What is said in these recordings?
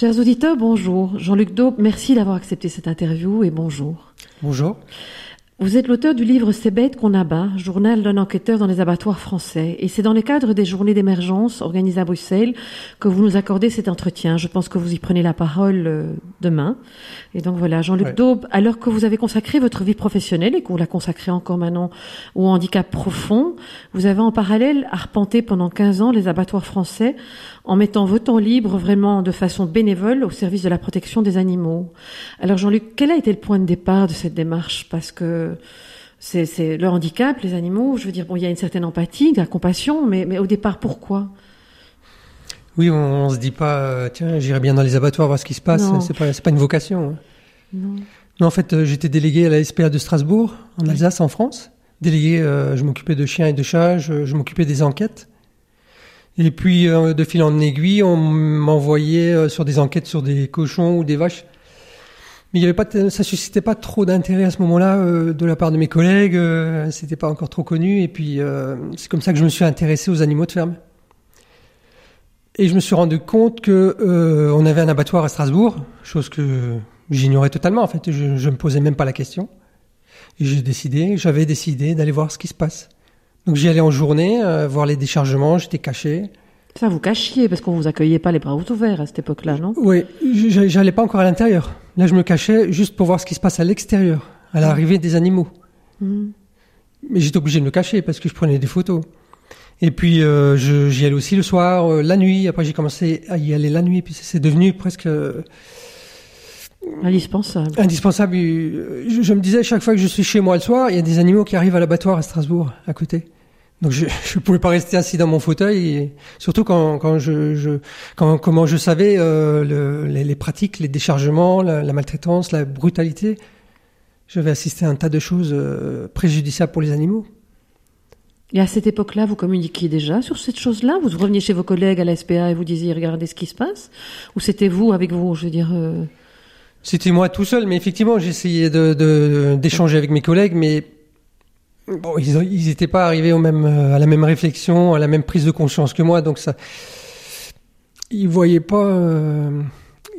Chers auditeurs, bonjour. Jean-Luc Daube, merci d'avoir accepté cette interview et bonjour. Bonjour. Vous êtes l'auteur du livre C'est bête qu'on abat, journal d'un enquêteur dans les abattoirs français. Et c'est dans le cadre des journées d'émergence organisées à Bruxelles que vous nous accordez cet entretien. Je pense que vous y prenez la parole euh, demain. Et donc voilà, Jean-Luc Ouais. Daube, alors que vous avez consacré votre vie professionnelle et vous la consacrez encore maintenant au handicap profond, vous avez en parallèle arpenté pendant 15 ans les abattoirs français en mettant vos temps libres vraiment de façon bénévole au service de la protection des animaux. Alors Jean-Luc, quel a été le point de départ de cette démarche? Parce que c'est, c'est le handicap, les animaux, je veux dire, bon, il y a une certaine empathie, de la compassion, mais, mais au départ, pourquoi? Oui, on, on se dit pas, euh, tiens, j'irai bien dans les abattoirs voir ce qui se passe. C'est pas, pas une vocation. hein. Non. Non, en fait, euh, j'étais délégué à la SPA de Strasbourg, en. Alsace, en France. Délégué, euh, je m'occupais de chiens et de chats, je, je m'occupais des enquêtes. Et puis, euh, de fil en aiguille, on m'envoyait sur des enquêtes sur des cochons ou des vaches. Mais il y avait pas, de- ça suscitait pas trop d'intérêt à ce moment-là euh, de la part de mes collègues. euh, C'était pas encore trop connu. Et puis, euh, c'est comme ça que je me suis intéressé aux animaux de ferme. Et je me suis rendu compte que euh, on avait un abattoir à Strasbourg, chose que j'ignorais totalement. En fait, je, je me posais même pas la question. Et j'ai décidé, j'avais décidé d'aller voir ce qui se passe. Donc j'y allais en journée, voir les déchargements. J'étais caché. Ça, vous cachiez, parce qu'on vous accueillait pas les bras ouverts à cette époque-là, non? Oui, j'allais pas encore à l'intérieur. Là, je me cachais juste pour voir ce qui se passe à l'extérieur, à l'arrivée des animaux. Mhm. Mais j'étais obligé de me cacher parce que je prenais des photos. Et puis je- j'y allais aussi le soir, euh, la nuit. Après j'ai commencé à y aller la nuit. Puis c'est devenu presque euh, Indispensable. indispensable. Euh, Je, je me disais chaque fois que je suis chez moi le soir, il y a des animaux qui arrivent à l'abattoir à Strasbourg, à côté. Donc je ne pouvais pas rester assis dans mon fauteuil, et surtout quand, quand je, je quand comment je savais euh, le- les, les pratiques, les déchargements, la, la maltraitance, la brutalité. J'avais assisté à un tas de choses euh, préjudiciables pour les animaux. Et à cette époque-là, vous communiquiez déjà sur cette chose-là? Vous reveniez chez vos collègues à la SPA et vous disiez, regardez ce qui se passe? Ou c'était vous avec vous, je veux dire... euh, C'était moi tout seul, mais effectivement, j'essayais de, de- d'échanger avec mes collègues, mais bon, ils, ont- ils étaient pas arrivés au même, euh, à la même réflexion, à la même prise de conscience que moi, donc ça, ils voyaient pas, euh,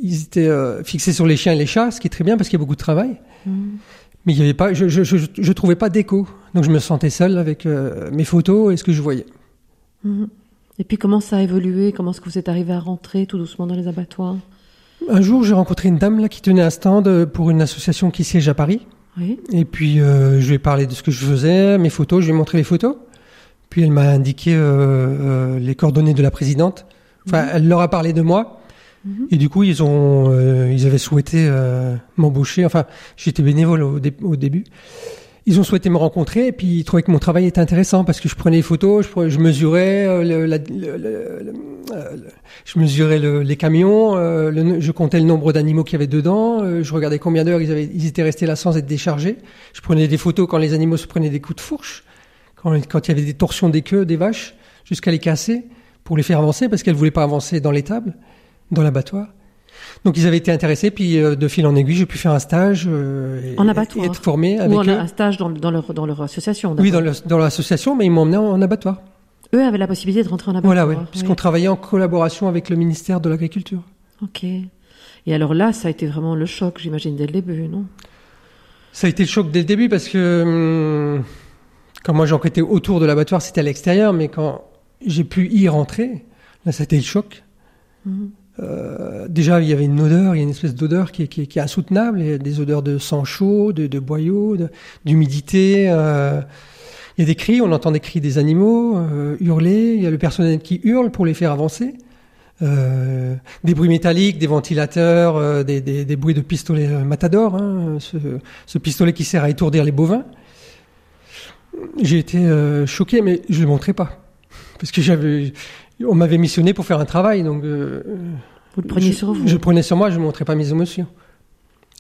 ils étaient euh, fixés sur les chiens et les chats, ce qui est très bien parce qu'il y a beaucoup de travail, mhm. mais il y avait pas, je, je, je, je trouvais pas d'écho, donc je me sentais seul avec euh, mes photos et ce que je voyais. Mhm. Et puis comment ça a évolué? Comment est-ce que vous êtes arrivé à rentrer tout doucement dans les abattoirs? Un jour, j'ai rencontré une dame là qui tenait un stand pour une association qui siège à Paris. Oui. Et puis euh, je lui ai parlé de ce que je faisais, mes photos, je lui ai montré les photos. Puis elle m'a indiqué euh, euh, les coordonnées de la présidente. Enfin, elle leur a parlé de moi. Mhm. Et du coup, ils ont, euh, ils avaient souhaité euh, m'embaucher. Enfin, j'étais bénévole au, dé- au début. Ils ont souhaité me rencontrer et puis ils trouvaient que mon travail était intéressant parce que je prenais les photos, je, mesurais, les camions, euh, je comptais le nombre d'animaux qu'il y avait dedans, euh, je regardais combien d'heures ils étaient restés là sans être déchargés. Je prenais des photos quand les animaux se prenaient des coups de fourche, quand, quand il y avait des torsions des queues des vaches, jusqu'à les casser pour les faire avancer parce qu'elles voulaient pas avancer dans l'étable, dans l'abattoir. Donc ils avaient été intéressés, puis euh, de fil en aiguille, j'ai pu faire un stage euh, et, En abattoir. et être formé Ou avec en eux. un stage dans, dans leur, dans leur association Oui, dans, le- dans l'association, mais ils m'ont emmené en, en abattoir. Eux avaient la possibilité de rentrer en abattoir. Voilà, oui. puisqu'on travaillait en collaboration avec le ministère de l'Agriculture. Ok. Et alors là, ça a été vraiment le choc, j'imagine, dès le début, non? Ça a été le choc dès le début parce que hum, quand moi j'enquêtais autour de l'abattoir, c'était à l'extérieur, mais quand j'ai pu y rentrer, là, ça a été le choc. Mhm. Euh, déjà, il y avait une odeur, il y a une espèce d'odeur qui, est- insoutenable. Il y a des odeurs de sang chaud, de, de boyaux, d'humidité. euh, il y a des cris, on entend des cris des animaux euh, hurler. Il y a le personnel qui hurle pour les faire avancer. Des bruits métalliques, des ventilateurs, des, bruits de pistolet Matador, hein, ce, pistolet qui sert à étourdir les bovins. J'ai été choqué, mais je ne le montrais pas. Parce que j'avais, on m'avait missionné pour faire un travail, donc Vous le preniez je, sur vous je le prenais sur moi, je ne montrais pas mes émotions.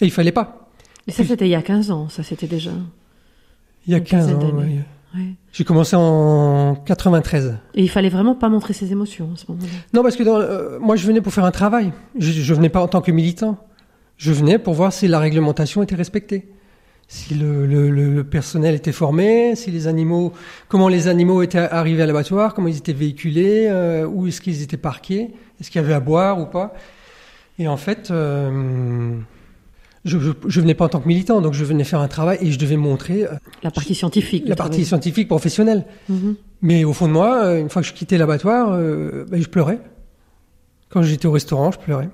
Et il fallait pas. Et ça, c'était il y a 15 ans, ça, c'était déjà. Il y a Une 15 quinzaine ans. ouais. J'ai commencé en 93. Et il fallait vraiment pas montrer ses émotions à ce moment-là. Non, parce que dans, euh, moi, je venais pour faire un travail. Je, je venais pas en tant que militant. Je venais pour voir si la réglementation était respectée, si le, le- le- le personnel était formé, si les animaux, comment les animaux étaient arrivés à l'abattoir, comment ils étaient véhiculés, euh, où est-ce qu'ils étaient parqués, est-ce qu'il y avait à boire ou pas? Et en fait, euh, je, je, je venais pas en tant que militant, donc je venais faire un travail et je devais montrer euh, La partie scientifique. la partie travail. scientifique professionnelle. Mhm. Mais au fond de moi, euh, une fois que je quittais l'abattoir, euh, ben, je pleurais. Quand j'étais au restaurant, je pleurais.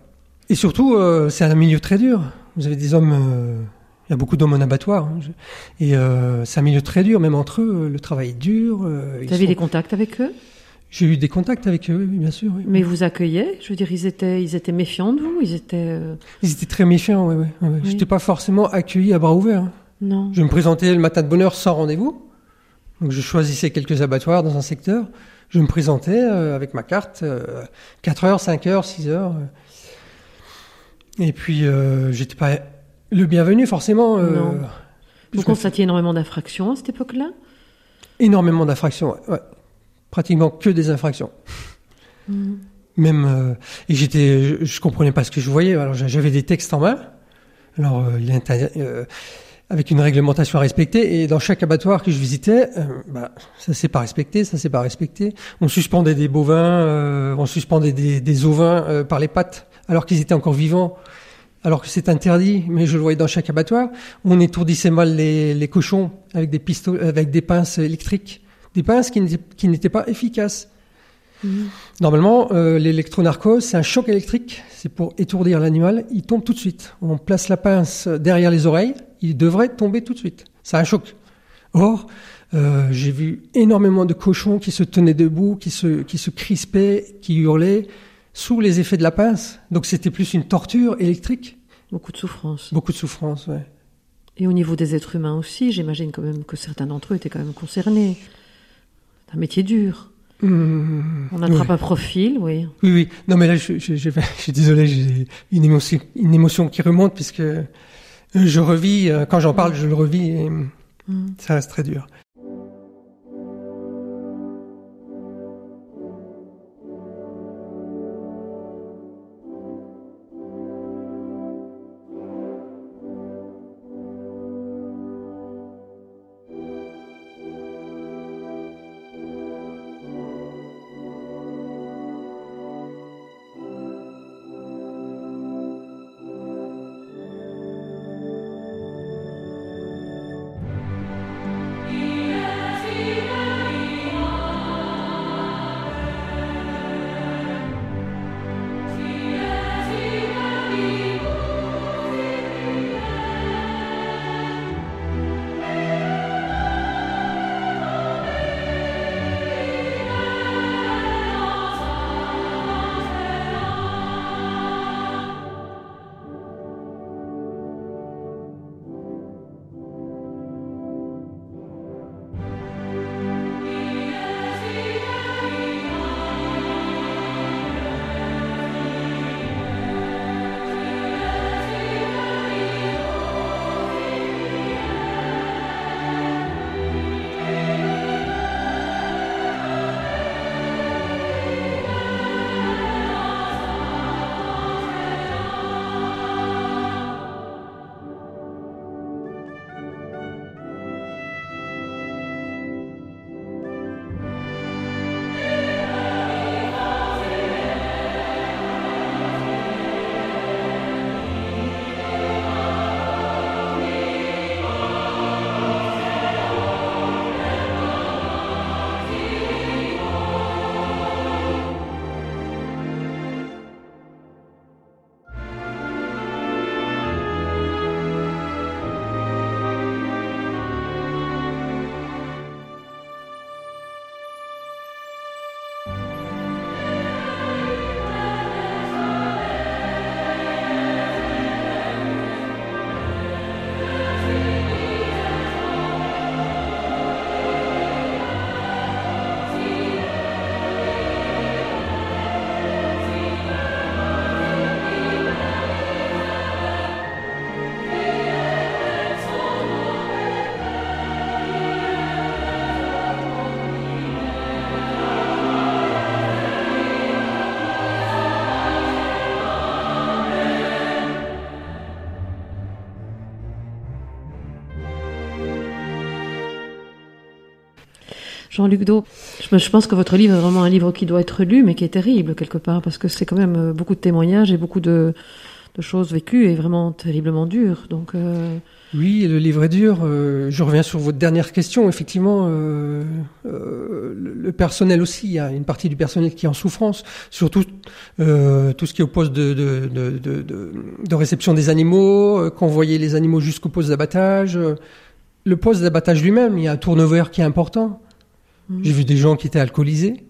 Et surtout, euh, c'est un milieu très dur. Vous avez des hommes, euh, il y a beaucoup d'hommes en abattoir, hein, je- et euh, c'est un milieu très dur, même entre eux, le travail est dur. Vous avez sont- des contacts avec eux? J'ai eu des contacts avec eux, oui, bien sûr. oui. Mais vous accueillaient Je veux dire, ils étaient, ils étaient méfiants de vous Ils étaient. euh, Ils étaient très méfiants, ouais. Oui. J'étais pas forcément accueilli à bras ouverts. hein. Non. Je me présentais le matin de bonne heure sans rendez-vous. Donc je choisissais quelques abattoirs dans un secteur. Je me présentais euh, avec ma carte, euh, 4 heures, 5 heures, 6 heures. euh. Et puis euh, j'étais pas le bienvenu forcément. Non. Vous je constatiez énormément d'infractions à cette époque-là? Énormément d'infractions, ouais, ouais. Pratiquement que des infractions. Mhm. Même euh, et j'étais, je, je comprenais pas ce que je voyais. Alors j'a- j'avais des textes en main. Alors euh, il euh, avec une réglementation à respecter et dans chaque abattoir que je visitais, bah, ça c'est pas respecté, ça c'est pas respecté. On suspendait des bovins, on suspendait des, des ovins par les pattes alors qu'ils étaient encore vivants. Alors que c'est interdit, mais je le voyais dans chaque abattoir. On étourdissait mal les, les cochons avec des pistolets, avec des pinces électriques, des pinces qui n'étaient- pas efficaces. Mhm. Normalement, euh, l'électronarcose, c'est un choc électrique. C'est pour étourdir l'animal. Il tombe tout de suite. On place la pince derrière les oreilles. Il devrait tomber tout de suite. C'est un choc. Or, euh, j'ai vu énormément de cochons qui se tenaient debout, qui se, qui se crispaient, qui hurlaient sous les effets de la pince. Donc c'était plus une torture électrique. Beaucoup de souffrance. Beaucoup de souffrance, ouais. Et au niveau des êtres humains aussi, j'imagine quand même que certains d'entre eux étaient quand même concernés. Un métier dur. Hum, On attrape ouais. un profil, oui. Oui, oui. Non, mais là, je, je, je, je suis désolé, j'ai une émotion, une émotion qui remonte puisque euh, je revis, euh, quand j'en parle, je le revis et Mhm. ça reste très dur. Jean-Luc Do, je pense que votre livre est vraiment un livre qui doit être lu, mais qui est terrible quelque part, parce que c'est quand même euh, beaucoup de témoignages et beaucoup de, choses vécues et vraiment terriblement dures. Donc, euh, Oui, le livre est dur. Euh, je reviens sur votre dernière question. Effectivement, le personnel aussi, il y a une partie du personnel qui est en souffrance, surtout tout ce qui est au poste de, réception des animaux, convoyer les animaux jusqu'au poste d'abattage. le poste d'abattage lui-même, il y a un turnover qui est important. Mhm. J'ai vu des gens qui étaient alcoolisés.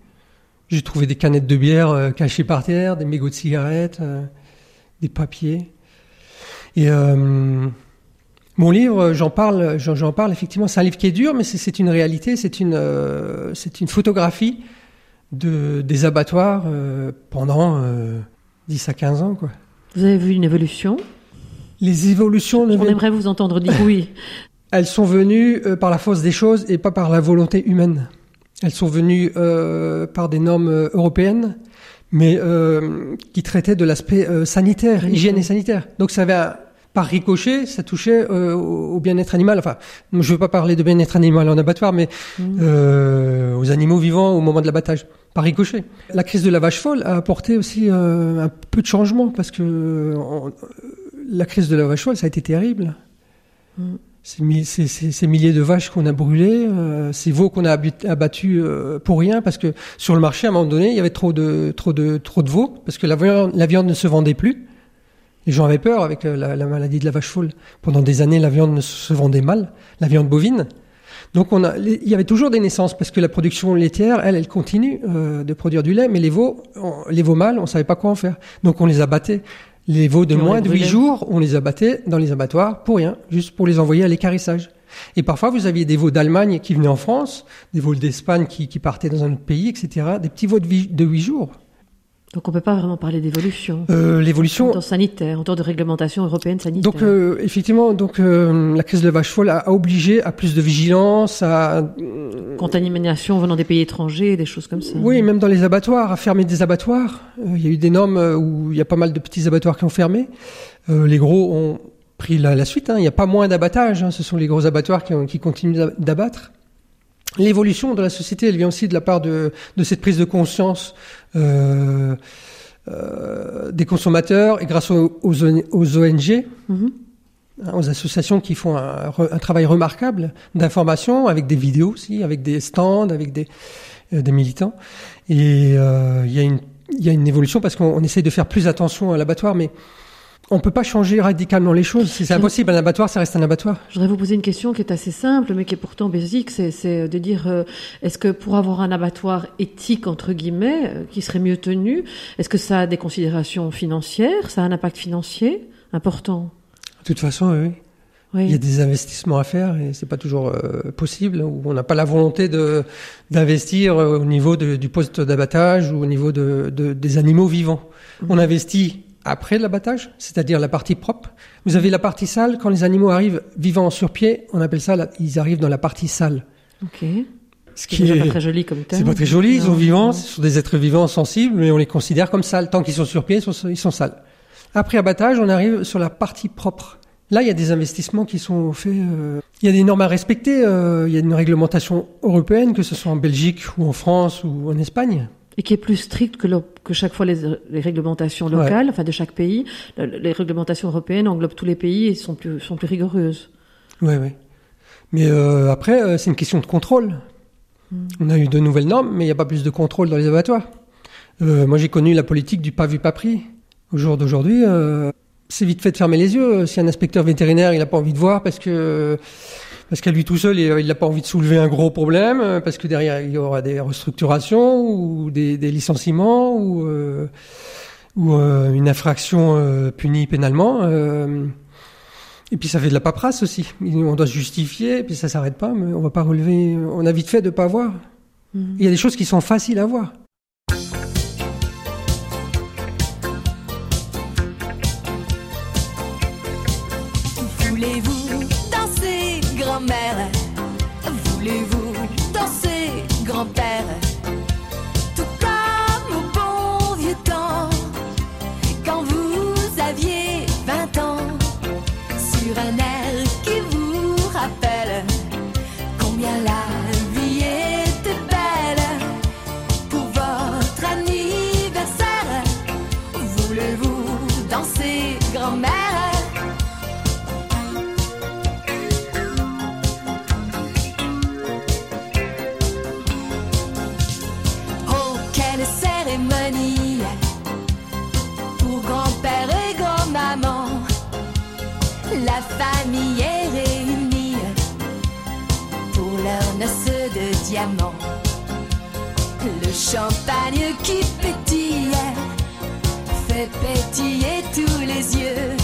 J'ai trouvé des canettes de bière euh, cachées par terre, des mégots de cigarettes, euh, des papiers. Et euh, mon livre, j'en parle, j'en parle effectivement. C'est un livre qui est dur, mais c'est une réalité. C'est une, c'est une photographie de des abattoirs pendant 10 à 15 ans, quoi. Vous avez vu une évolution? Les évolutions. On aimerait vous entendre dire oui. Elles sont venues par la force des choses et pas par la volonté humaine. Elles sont venues euh, par des normes euh, européennes, mais euh, qui traitaient de l'aspect euh, sanitaire, hygiène et sanitaire. Donc ça avait par ricochet, ça touchait euh, au bien-être animal. Enfin, je ne veux pas parler de bien-être animal en abattoir, mais mmh. aux animaux vivants au moment de l'abattage, par ricochet. La crise de la vache folle a apporté aussi un peu de changement parce que la crise de la vache folle, ça a été terrible. Mmh ces, milliers de vaches qu'on a brûlées, euh, ces veaux qu'on a abattus euh, pour rien, parce que sur le marché, à un moment donné, il y avait trop de, veaux, parce que la viande, ne se vendait plus. Les gens avaient peur avec euh, la, maladie de la vache folle. Pendant des années, la viande ne se vendait mal, la viande bovine. Donc il y avait toujours des naissances parce que la production laitière, elle, elle continue de produire du lait, mais les veaux, les veaux mâles, on savait pas quoi en faire. Donc on les abattait. Les veaux de moins de 8 jours, on les abattait dans les abattoirs pour rien, juste pour les envoyer à l'écarissage. Et parfois, vous aviez des veaux d'Allemagne qui venaient en France, des veaux d'Espagne qui, qui, partaient dans un autre pays, etc. Des petits veaux de 8 jours. Donc on peut pas vraiment parler d'évolution. Euh, L'évolution. En temps sanitaire, en temps de réglementation européenne sanitaire. Donc euh, effectivement, donc euh, la crise de la vache folle a, obligé à plus de vigilance, à euh, contamination venant des pays étrangers, des choses comme ça. Oui, même dans les abattoirs, à fermer des abattoirs. Euh, il y a eu des normes où il y a pas mal de petits abattoirs qui ont fermé. les gros ont pris la, la suite. Hein. Il n'y a pas moins d'abattage. Hein. Ce sont les gros abattoirs qui, ont, qui continuent d'abattre. L'évolution de la société, elle vient aussi de la part de, de cette prise de conscience euh, euh, des consommateurs et grâce aux, aux, ONG, mhm. hein, aux associations qui font un, un travail remarquable d'information avec des vidéos aussi, avec des stands, avec des, euh, des militants. Et euh, il y a une il y a une évolution parce qu'on essaye de faire plus attention à l'abattoir, mais on peut pas changer radicalement les choses. C'est impossible. Un abattoir, ça reste un abattoir. Je voudrais vous poser une question qui est assez simple, mais qui est pourtant basique. C'est de dire, euh, est-ce que pour avoir un abattoir éthique, entre guillemets, euh, qui serait mieux tenu, est-ce que ça a des considérations financières Ça a un impact financier important? De toute façon, oui. oui. Il y a des investissements à faire et c'est pas toujours euh, possible. Ou on n'a pas la volonté de d'investir au niveau du poste d'abattage ou au niveau de, des animaux vivants. Mhm. On investit après l'abattage, c'est-à-dire la partie propre. Vous avez la partie sale. Quand les animaux arrivent vivants sur pied, on appelle ça, ils arrivent dans la partie sale. Ok. Ce qui est pas très joli comme terme. C'est pas très joli. Ils sont vivants, ce sont des êtres vivants sensibles, mais on les considère comme sales. Tant qu'ils sont sur pied, ils sont, ils sont sales. Après abattage, on arrive sur la partie propre. Là, il y a des investissements qui sont faits. Euh, il y a des normes à respecter. Euh, il y a une réglementation européenne, que ce soit en Belgique ou en France ou en Espagne et qui est plus strict que, que chaque fois les, les réglementations locales, enfin de chaque pays. Les réglementations européennes englobent tous les pays et sont plus, sont plus rigoureuses. Oui, oui. Mais euh, après, euh, c'est une question de contrôle. Hmm. On a eu de nouvelles normes, mais il n'y a pas plus de contrôle dans les abattoirs. Euh, moi, j'ai connu la politique du pas vu, pas pris. Au jour d'aujourd'hui, c'est vite fait de fermer les yeux. Si un inspecteur vétérinaire, il n'a pas envie de voir parce que parce qu'à lui tout seul, il n'a pas envie de soulever un gros problème, euh, parce que derrière, il y aura des restructurations ou des, des licenciements ou, euh, ou euh, une infraction punie pénalement. et puis ça fait de la paperasse aussi. On doit se justifier, et puis ça s'arrête pas, mais on va pas relever. On a vite fait de pas voir. Mmh. Il y a des choses qui sont faciles à voir. Voulez-vous Le champagne qui pétille fait pétiller tous les yeux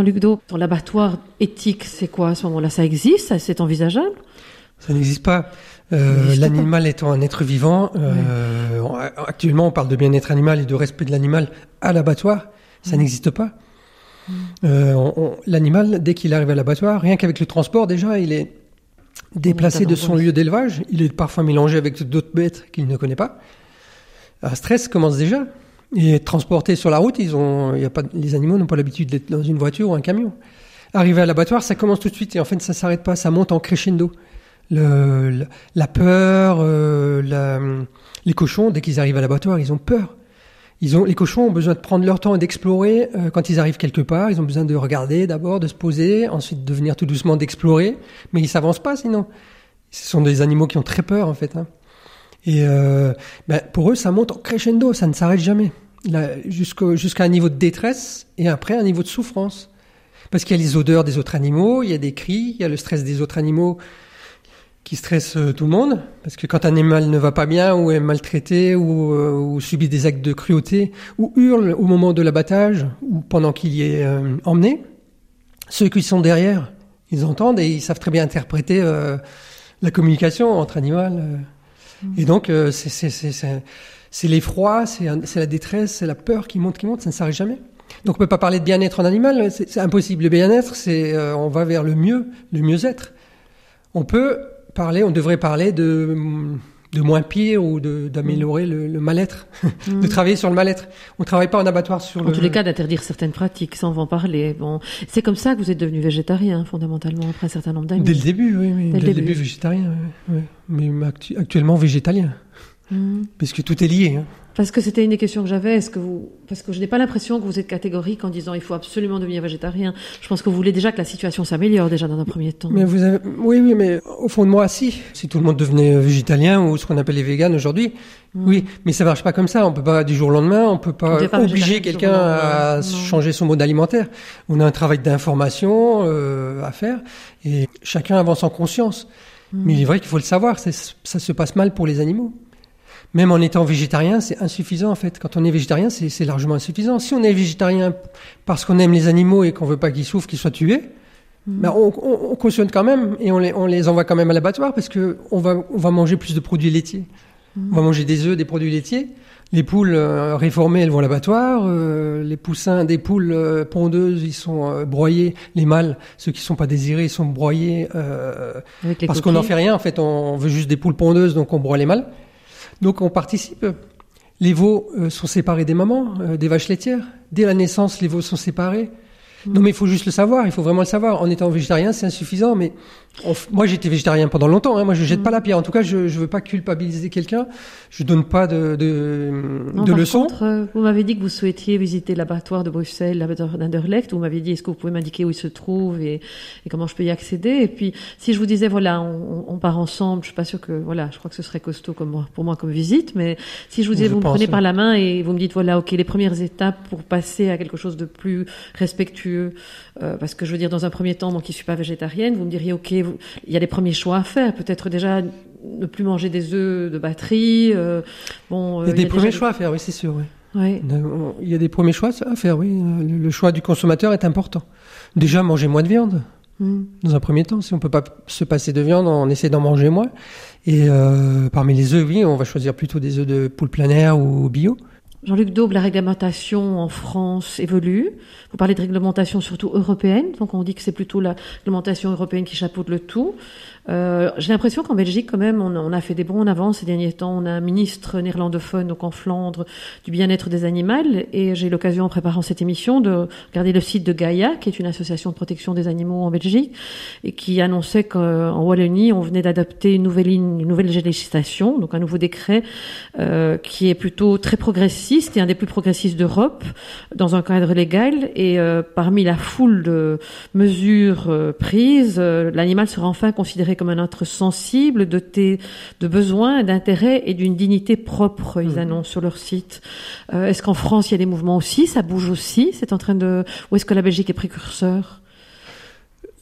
Jean-Luc Do, l'abattoir éthique, c'est quoi à ce moment-là? Ça existe? C'est envisageable? Ça n'existe pas. Euh, n'existe L'animal étant un être vivant, euh, actuellement on parle de bien-être animal et de respect de l'animal à l'abattoir, ça n'existe pas. Euh, on- on- L'animal, dès qu'il arrive à l'abattoir, rien qu'avec le transport déjà, il est déplacé de son lieu d'élevage, il est parfois mélangé avec d'autres bêtes qu'il ne connaît pas. Un stress commence déjà. Et transporté sur la route, ils ont, y a pas, les animaux n'ont pas l'habitude d'être dans une voiture ou un camion. Arrivé à l'abattoir, ça commence tout de suite et en fait ça s'arrête pas, ça monte en crescendo. Le, le- la peur, euh, la- les cochons, dès qu'ils arrivent à l'abattoir, ils ont peur. Ils ont, les cochons ont besoin de prendre leur temps et d'explorer. euh, quand ils arrivent quelque part, ils ont besoin de regarder d'abord, de se poser, ensuite de venir tout doucement d'explorer. Mais ils s'avancent pas sinon. Ce sont des animaux qui ont très peur en fait. hein. Et euh, ben, pour eux, ça monte en crescendo, ça ne s'arrête jamais. Jusqu'à un niveau de détresse et après un niveau de souffrance. Parce qu'il y a les odeurs des autres animaux, il y a des cris, il y a le stress des autres animaux qui stressent euh, tout le monde. Parce que quand un animal ne va pas bien ou est maltraité ou, euh, ou subit des actes de cruauté ou hurle au moment de l'abattage ou pendant qu'il y est euh, emmené, ceux qui sont derrière, ils entendent et ils savent très bien interpréter la communication entre animaux. Et donc, euh, c'est- l'effroi, c'est la détresse, c'est la peur qui monte, qui monte, ça ne s'arrête jamais. Donc, on peut pas parler de bien-être en animal, c'est c'est impossible. Le bien-être, c'est euh, on va vers le mieux, le mieux-être. On peut parler, on devrait parler de de moins pire ou de- d'améliorer le, le mal-être, de travailler sur le mal-être. On travaille pas en abattoir sur En le. tous les cas, d'interdire certaines pratiques, sans en parler. Bon, c'est comme ça que vous êtes devenu végétarien, fondamentalement, après un certain nombre d'années. Dès le début, oui, oui. Dès Dès, le le début, début. végétarien, oui, oui. mais actu- actuellement végétalien. Mhm. puisque tout est lié. hein. Parce que c'était une des questions que j'avais. Est-ce que vous, parce que je n'ai pas l'impression que vous êtes catégorique en disant il faut absolument devenir végétarien. Je pense que vous voulez déjà que la situation s'améliore déjà dans un premier temps. Mais vous avez, oui, oui, mais au fond de moi, si. Si tout le monde devenait végétalien ou ce qu'on appelle les véganes aujourd'hui, oui. Mais ça marche pas comme ça. On peut pas du jour au lendemain. On peut pas obliger quelqu'un à Non. changer son mode alimentaire. On a un travail d'information euh, à faire et chacun avance en conscience. Mm. Mais il est vrai qu'il faut le savoir. Ça se passe mal pour les animaux. Même en étant végétarien, c'est insuffisant en fait. Quand on est végétarien, c'est largement insuffisant. Si on est végétarien parce qu'on aime les animaux et qu'on veut pas qu'ils souffrent, qu'ils soient tués, ben, on, on, on cautionne quand même et on les, on les envoie quand même à l'abattoir parce que on va, on va manger plus de produits laitiers. On va manger des œufs, des produits laitiers. Les poules euh, réformées, elles vont à l'abattoir. Euh, les poussins des poules euh, pondeuses, ils sont broyés. Les mâles, ceux qui sont pas désirés, ils sont broyés parce qu'on n'en fait rien. En fait, on veut juste des poules pondeuses, donc on broie les mâles. Donc on participe. Les veaux euh, sont séparés des mamans, euh, des vaches laitières. Dès la naissance, les veaux sont séparés. Non, mais il faut juste le savoir. Il faut vraiment le savoir. En étant végétarien, c'est insuffisant. Mais moi, j'étais végétarien pendant longtemps. Hein. Moi, je jette pas la pierre. En tout cas, je, je veux pas culpabiliser quelqu'un. Je donne pas de de, Non, de par leçons. contre, euh, vous m'avez dit que vous souhaitiez visiter l'abattoir de Bruxelles, l'abattoir d'Anderlecht. Vous m'avez dit, est-ce que vous pouvez m'indiquer où il se trouve et, et comment je peux y accéder? Et puis, si je vous disais, voilà, on, on part ensemble, je suis pas sûre que, voilà, je crois que ce serait costaud comme pour moi comme visite, mais si je vous disais, Je vous me prenez par la main et vous me dites, voilà, ok, les premières étapes pour passer à quelque chose de plus respectueux, euh, parce que je veux dire, dans un premier temps, moi qui suis pas végétarienne, vous me diriez, ok, il y a des premiers choix à faire, peut-être déjà ne plus manger des œufs de batterie. euh, bon, Il y a des premiers choix à faire. Oui, c'est sûr. Oui. Il y a des premiers choix à faire. Oui, le choix du consommateur est important. Déjà, manger moins de viande. Mm. dans un premier temps. Si on peut pas se passer de viande, on essaie d'en manger moins. Et euh, parmi les œufs, oui, on va choisir plutôt des œufs de poule plein air ou bio. Jean-Luc Daube, la réglementation en France évolue. Vous parlez de réglementation surtout européenne, donc on dit que c'est plutôt la réglementation européenne qui chapeaute le tout. Euh, J'ai l'impression qu'en Belgique, quand même, on, a- on a fait des bons en avant ces derniers temps. On a un ministre néerlandophone, donc en Flandre, du bien-être des animaux. Et j'ai eu l'occasion, en préparant cette émission, de regarder le site de Gaia, qui est une association de protection des animaux en Belgique, et qui annonçait qu'en Wallonie, on venait d'adopter une nouvelle ligne, une nouvelle législation, donc un nouveau décret, euh, qui est plutôt très progressiste et un des plus progressistes d'Europe, dans un cadre légal. Et euh, parmi la foule de mesures euh, prises, euh, l'animal sera enfin considéré comme un être sensible, doté de besoins, d'intérêts et d'une dignité propre, ils annoncent sur leur site. Euh, est-ce qu'en France, il y a des mouvements aussi? Ça bouge aussi? C'est en train de... Ou est-ce que la Belgique est précurseur?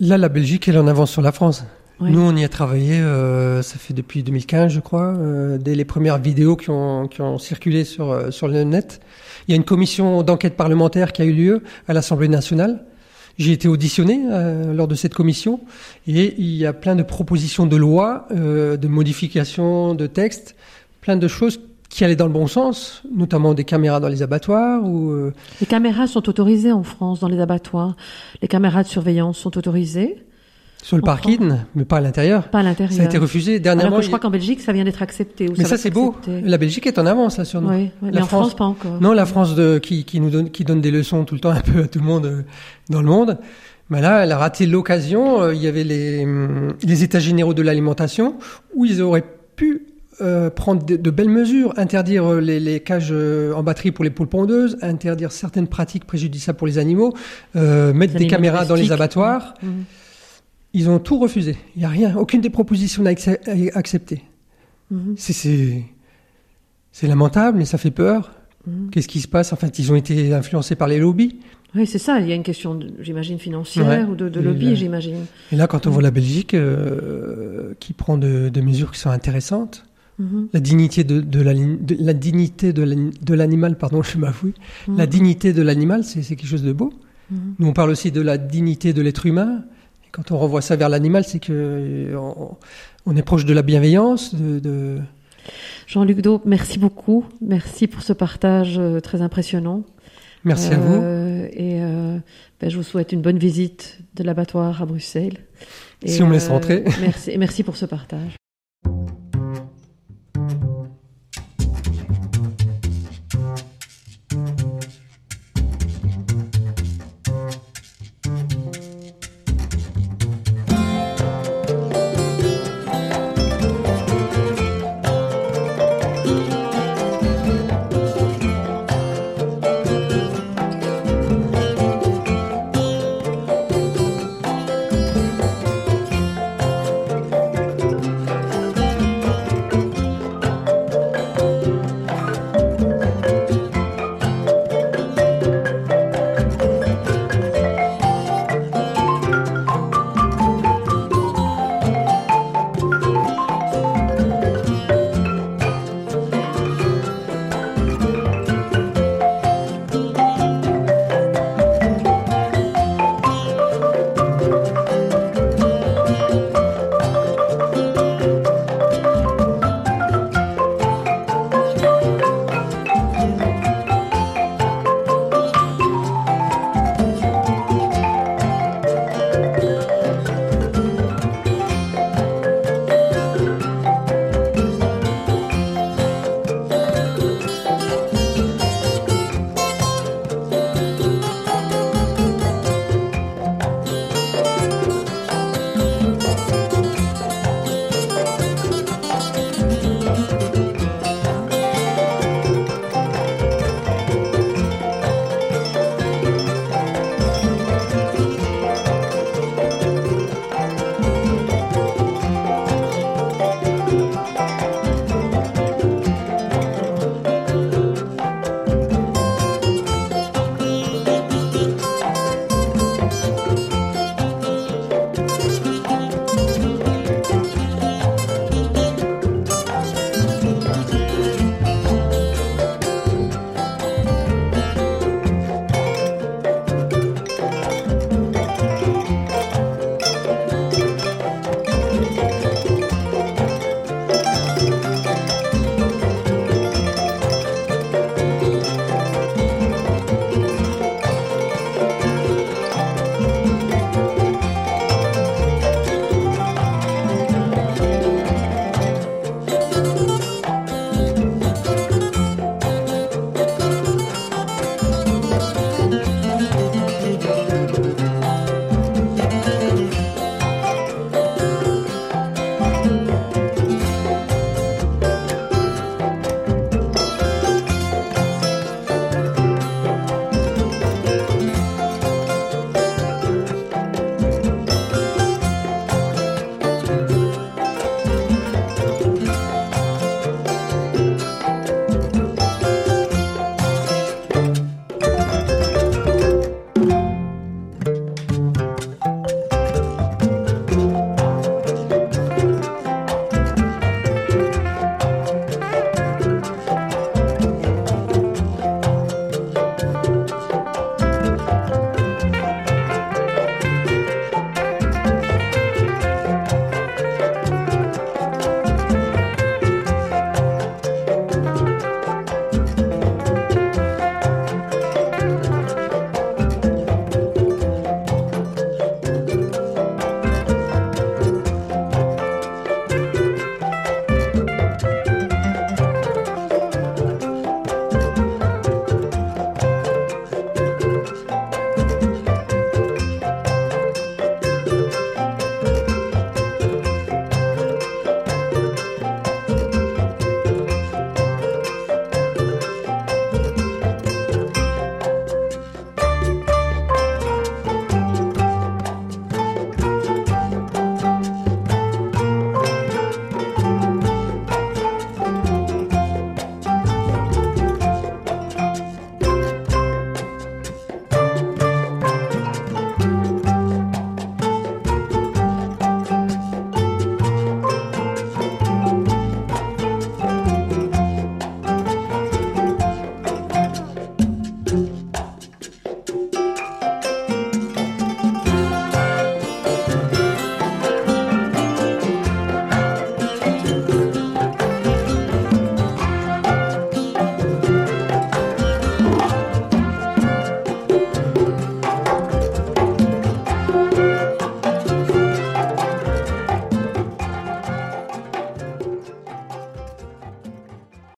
Là, la Belgique, elle est en avance sur la France. Nous, on y a travaillé, euh, ça fait depuis 2015, je crois, euh, dès les premières vidéos qui ont, qui ont circulé sur, sur le net. Il y a une commission d'enquête parlementaire qui a eu lieu à l'Assemblée nationale. J'ai été auditionné euh, lors de cette commission et il y a plein de propositions de loi, euh, de modifications de textes, plein de choses qui allaient dans le bon sens, notamment des caméras dans les abattoirs ou euh, Les caméras sont autorisées en France dans les abattoirs. Les caméras de surveillance sont autorisées, sur le parking, mais pas à l'intérieur. pas à l'intérieur. Ça a été refusé Alors dernièrement. que je crois qu'en Belgique, ça vient d'être accepté. ou Mais ça, c'est beau. La Belgique est en avance là sur nous. Oui, oui, La mais en France- France, pas encore. Non, la France de, qui, qui nous donne, qui donne des leçons tout le temps un peu à tout le monde euh, dans le monde. Mais là, elle a raté l'occasion. Euh, Il y avait les, hum, les États généraux de l'alimentation où ils auraient pu euh, prendre de, de belles mesures, interdire les, les cages en batterie pour les poules pondeuses, interdire certaines pratiques préjudiciables pour les animaux, euh, mettre Les des caméras dans les abattoirs. Mhm. Ils ont tout refusé. Il n'y a rien, aucune des propositions n'a accep- accepté. Mhm. C'est- lamentable, mais ça fait peur. Mhm. Qu'est-ce qui se passe? En fait, ils ont été influencés par les lobbies. Oui, c'est ça. Il y a une question, j'imagine, financière Ouais. ou de, de lobby, j'imagine. Et là, quand on voit la Belgique euh, qui prend de, de mesures qui sont intéressantes, Mhm. la dignité de, de la, dignité de l'ani- de l'animal, pardon, je m'avoue, Mhm. la dignité de l'animal, c'est quelque chose de beau. Mhm. Nous, on parle aussi de la dignité de l'être humain. Et quand on renvoie ça vers l'animal, c'est que euh, on, on est proche de la bienveillance, de, de- Jean-Luc Daube, merci beaucoup. Merci pour ce partage euh, très impressionnant. Merci à vous. Euh, Et euh, ben, je vous souhaite une bonne visite de l'abattoir à Bruxelles. Si on me laisse rentrer. Merci, et merci pour ce partage.